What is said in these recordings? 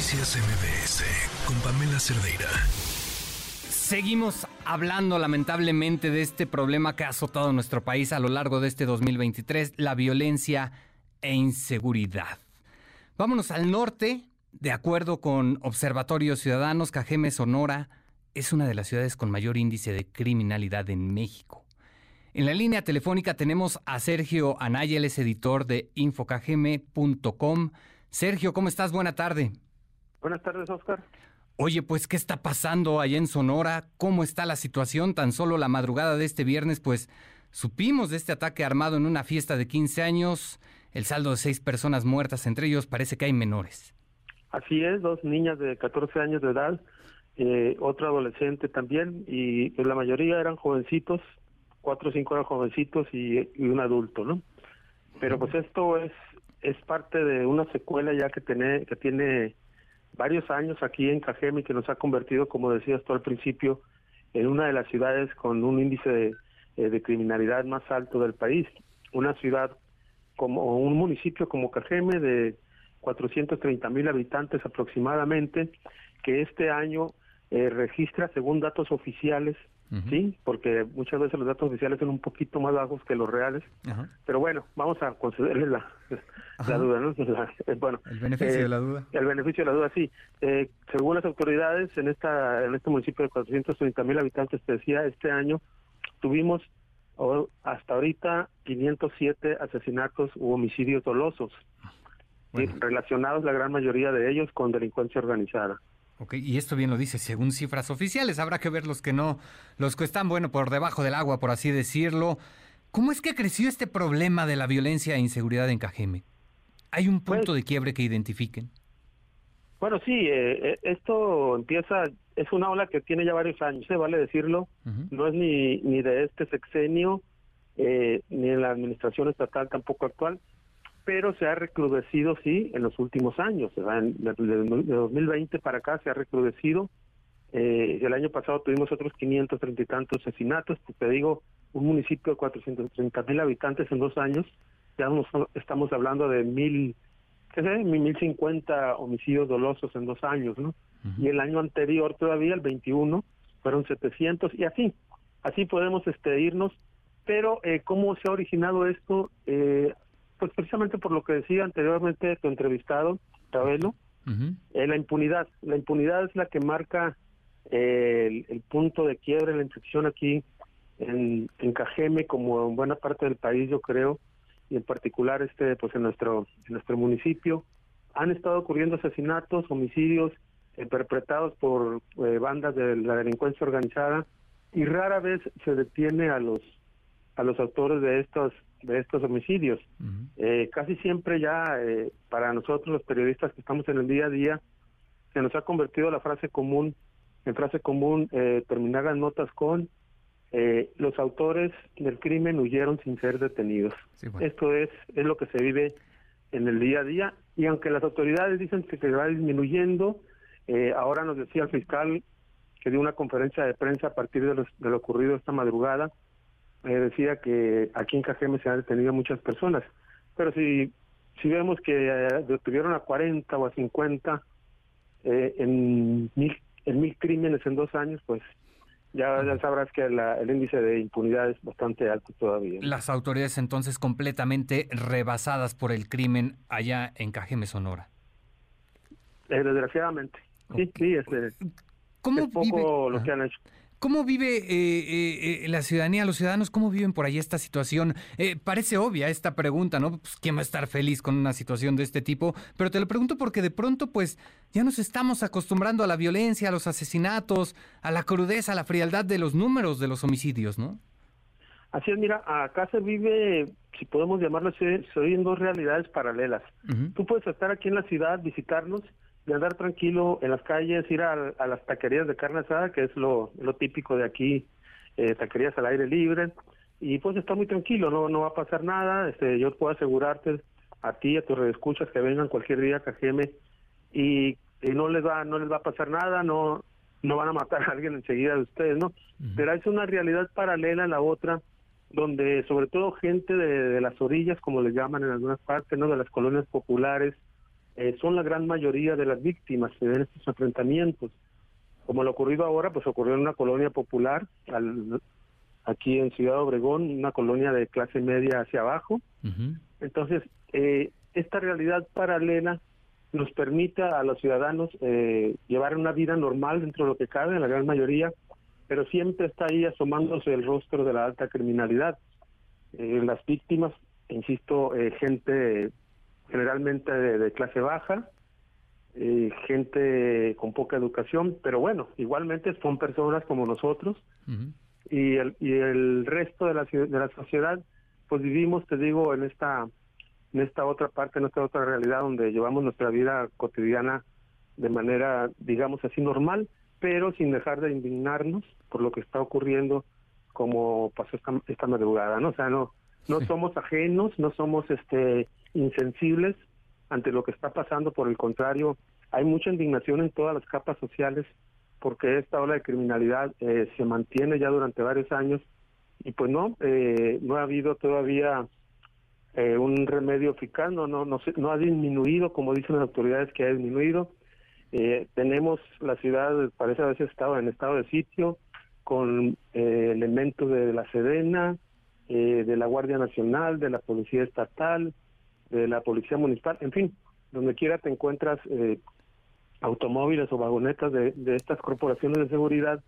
Noticias MBS con Pamela Cerdeira. Seguimos hablando lamentablemente de este problema que ha azotado nuestro país a lo largo de este 2023, la violencia e inseguridad. Vámonos al norte, de acuerdo con Observatorio Ciudadanos, Cajeme Sonora es una de las ciudades con mayor índice de criminalidad en México. En la línea telefónica tenemos a Sergio Anaya, editor de infocagm.com. Sergio, ¿cómo estás? Buena tarde. Buenas tardes, Oscar. Oye, pues, ¿qué está pasando allá en Sonora? ¿Cómo está la situación? Tan solo la madrugada de este viernes, pues, supimos de este ataque armado en una fiesta de 15 años. El saldo de seis personas muertas, entre ellos parece que hay menores. Así es, dos niñas de 14 años de edad, eh, otro adolescente también, y la mayoría eran jovencitos, cuatro o cinco eran jovencitos y, un adulto, ¿no? Pero pues esto es es parte de una secuela ya que tiene que tiene varios años aquí en Cajeme que nos ha convertido, como decías tú al principio, en una de las ciudades con un índice de, eh, criminalidad más alto del país. Una ciudad como un municipio como Cajeme de 430 mil habitantes aproximadamente, que este año eh, registra, según datos oficiales, ¿sí? Porque muchas veces los datos oficiales son un poquito más bajos que los reales. Pero bueno, vamos a concederle la, la duda, ¿no? Eh, bueno, el beneficio de la duda. El beneficio de la duda, sí. Eh, según las autoridades, en esta en este municipio de 430 mil habitantes, te decía, este año tuvimos hasta ahorita 507 asesinatos u homicidios dolosos, relacionados la gran mayoría de ellos con delincuencia organizada. Ok, y esto bien lo dice, según cifras oficiales, habrá que ver los que no, los que están, bueno, por debajo del agua, por así decirlo. ¿Cómo es que creció este problema de la violencia e inseguridad en Cajeme? ¿Hay un punto pues de quiebre que identifiquen? Bueno, sí, eh, eh, esto empieza, es una ola que tiene ya varios años, se vale decirlo, no es ni, ni de este sexenio, eh, ni en la administración estatal tampoco actual, pero se ha recrudecido, sí, en los últimos años. de, 2020 para acá se ha recrudecido. Eh, el año pasado tuvimos otros 530 y tantos asesinatos. Pues te digo, un municipio de 430 mil habitantes en dos años. Ya estamos hablando de mil, ¿qué sé? 1050 homicidios dolosos en dos años, ¿no? Y el año anterior todavía, el 21, fueron 700 y así. Así podemos este, irnos. Pero, eh, ¿cómo se ha originado esto? Eh, pues precisamente por lo que decía anteriormente tu entrevistado, Tabelo, eh, la impunidad. La impunidad es la que marca eh, el, punto de quiebre, la infección aquí en, en Cajeme, como en buena parte del país, yo creo, y en particular este pues en nuestro en nuestro municipio han estado ocurriendo asesinatos homicidios eh, perpetrados por bandas de la delincuencia organizada y rara vez se detiene a los a los autores de estos de estos homicidios. Eh, casi siempre ya eh, para nosotros los periodistas que estamos en el día a día se nos ha convertido la frase común en frase común eh, terminar las notas con los autores del crimen huyeron sin ser detenidos. Esto es es lo que se vive en el día a día y aunque las autoridades dicen que se va disminuyendo, ahora nos decía el fiscal que dio una conferencia de prensa a partir de, de lo ocurrido esta madrugada eh, decía que aquí en Cajeme se han detenido muchas personas, pero si, si vemos que eh, detuvieron a 40 o a 50 eh, en, mil, en mil crímenes en dos años, pues ya, ya sabrás que el índice de impunidad es bastante alto todavía. Las autoridades entonces completamente rebasadas por el crimen allá en Cajeme, Sonora. desgraciadamente. Sí, sí, es, ¿Cómo poco lo que han hecho. ¿Cómo vive eh, eh, eh, la ciudadanía, los ciudadanos, cómo viven por ahí esta situación? parece obvia esta pregunta, ¿no? Pues, ¿Quién va a estar feliz con una situación de este tipo? Pero te lo pregunto porque de pronto, pues, ya nos estamos acostumbrando a la violencia, a los asesinatos, a la crudeza, a la frialdad de los números de los homicidios, ¿no? Así es, mira, acá se vive, si podemos llamarlo así, se viven dos realidades paralelas. Tú puedes estar aquí en la ciudad, visitarnos, de andar tranquilo en las calles, ir a, las taquerías de carne asada, que es lo, típico de aquí, eh, taquerías al aire libre, y pues está muy tranquilo, no no va a pasar nada, este yo puedo asegurarte a ti, a tus redescuchas que vengan cualquier día a Cajeme y, y, no les va no les va a pasar nada, no no van a matar a alguien enseguida de ustedes, ¿no? Pero es una realidad paralela a la otra donde sobre todo gente de, de las orillas, como les llaman en algunas partes, ¿no? De las colonias populares, eh, son la gran mayoría de las víctimas en estos enfrentamientos. Como lo ocurrido ahora, pues ocurrió en una colonia popular, al, aquí en Ciudad Obregón, una colonia de clase media hacia abajo. Entonces, eh, esta realidad paralela nos permite a los ciudadanos eh, llevar una vida normal dentro de lo que cabe, en la gran mayoría, pero siempre está ahí asomándose el rostro de la alta criminalidad. Eh, las víctimas, insisto, gente generalmente de, clase baja, eh, gente con poca educación, pero bueno, igualmente son personas como nosotros. Y, el, y el resto de la, de la sociedad, pues vivimos, te digo, en esta en esta otra parte, en esta otra realidad donde llevamos nuestra vida cotidiana de manera, digamos así, normal, pero sin dejar de indignarnos por lo que está ocurriendo como pasó esta, esta madrugada, ¿no? O sea, no, no somos ajenos, no somos este insensibles ante lo que está pasando, por el contrario, hay mucha indignación en todas las capas sociales porque esta ola de criminalidad eh, se mantiene ya durante varios años y pues no, eh, no ha habido todavía eh, un remedio eficaz, no, no, no, no ha disminuido, como dicen las autoridades que ha disminuido, eh, tenemos la ciudad, parece a veces estado en estado de sitio, con eh, elementos de la Sedena, de la Guardia Nacional, de la Policía Estatal, de la Policía Municipal, en fin, donde quiera te encuentras automóviles o vagonetas de, de, estas corporaciones de seguridad,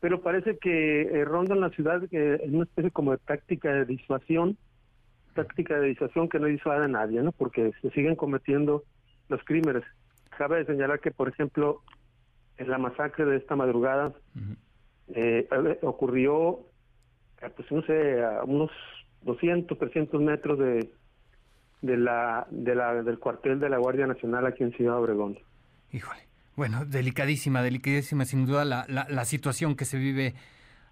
pero parece que rondan la ciudad en una especie como de táctica de disuasión, táctica de disuasión que no disuade a nadie, ¿no? Porque se siguen cometiendo los crímenes. Cabe señalar que, por ejemplo, en la masacre de esta madrugada eh, ocurrió, eh, pues no sé, a unos 200, 300 metros de, de la, de la, del cuartel de la Guardia Nacional aquí en Ciudad Obregón. Híjole. Bueno, delicadísima, delicadísima sin duda la, la, la situación que se vive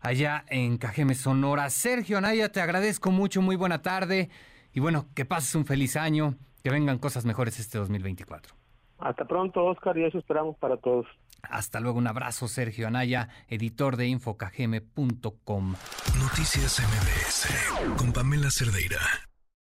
allá en Cajeme, Sonora. Sergio Anaya, te agradezco mucho, muy buena tarde y bueno, que pases un feliz año, que vengan cosas mejores este 2024. Hasta pronto, Oscar, y eso esperamos para todos. Hasta luego, un abrazo, Sergio Anaya, editor de infocagm.com. Noticias MBS con Pamela Cerdeira.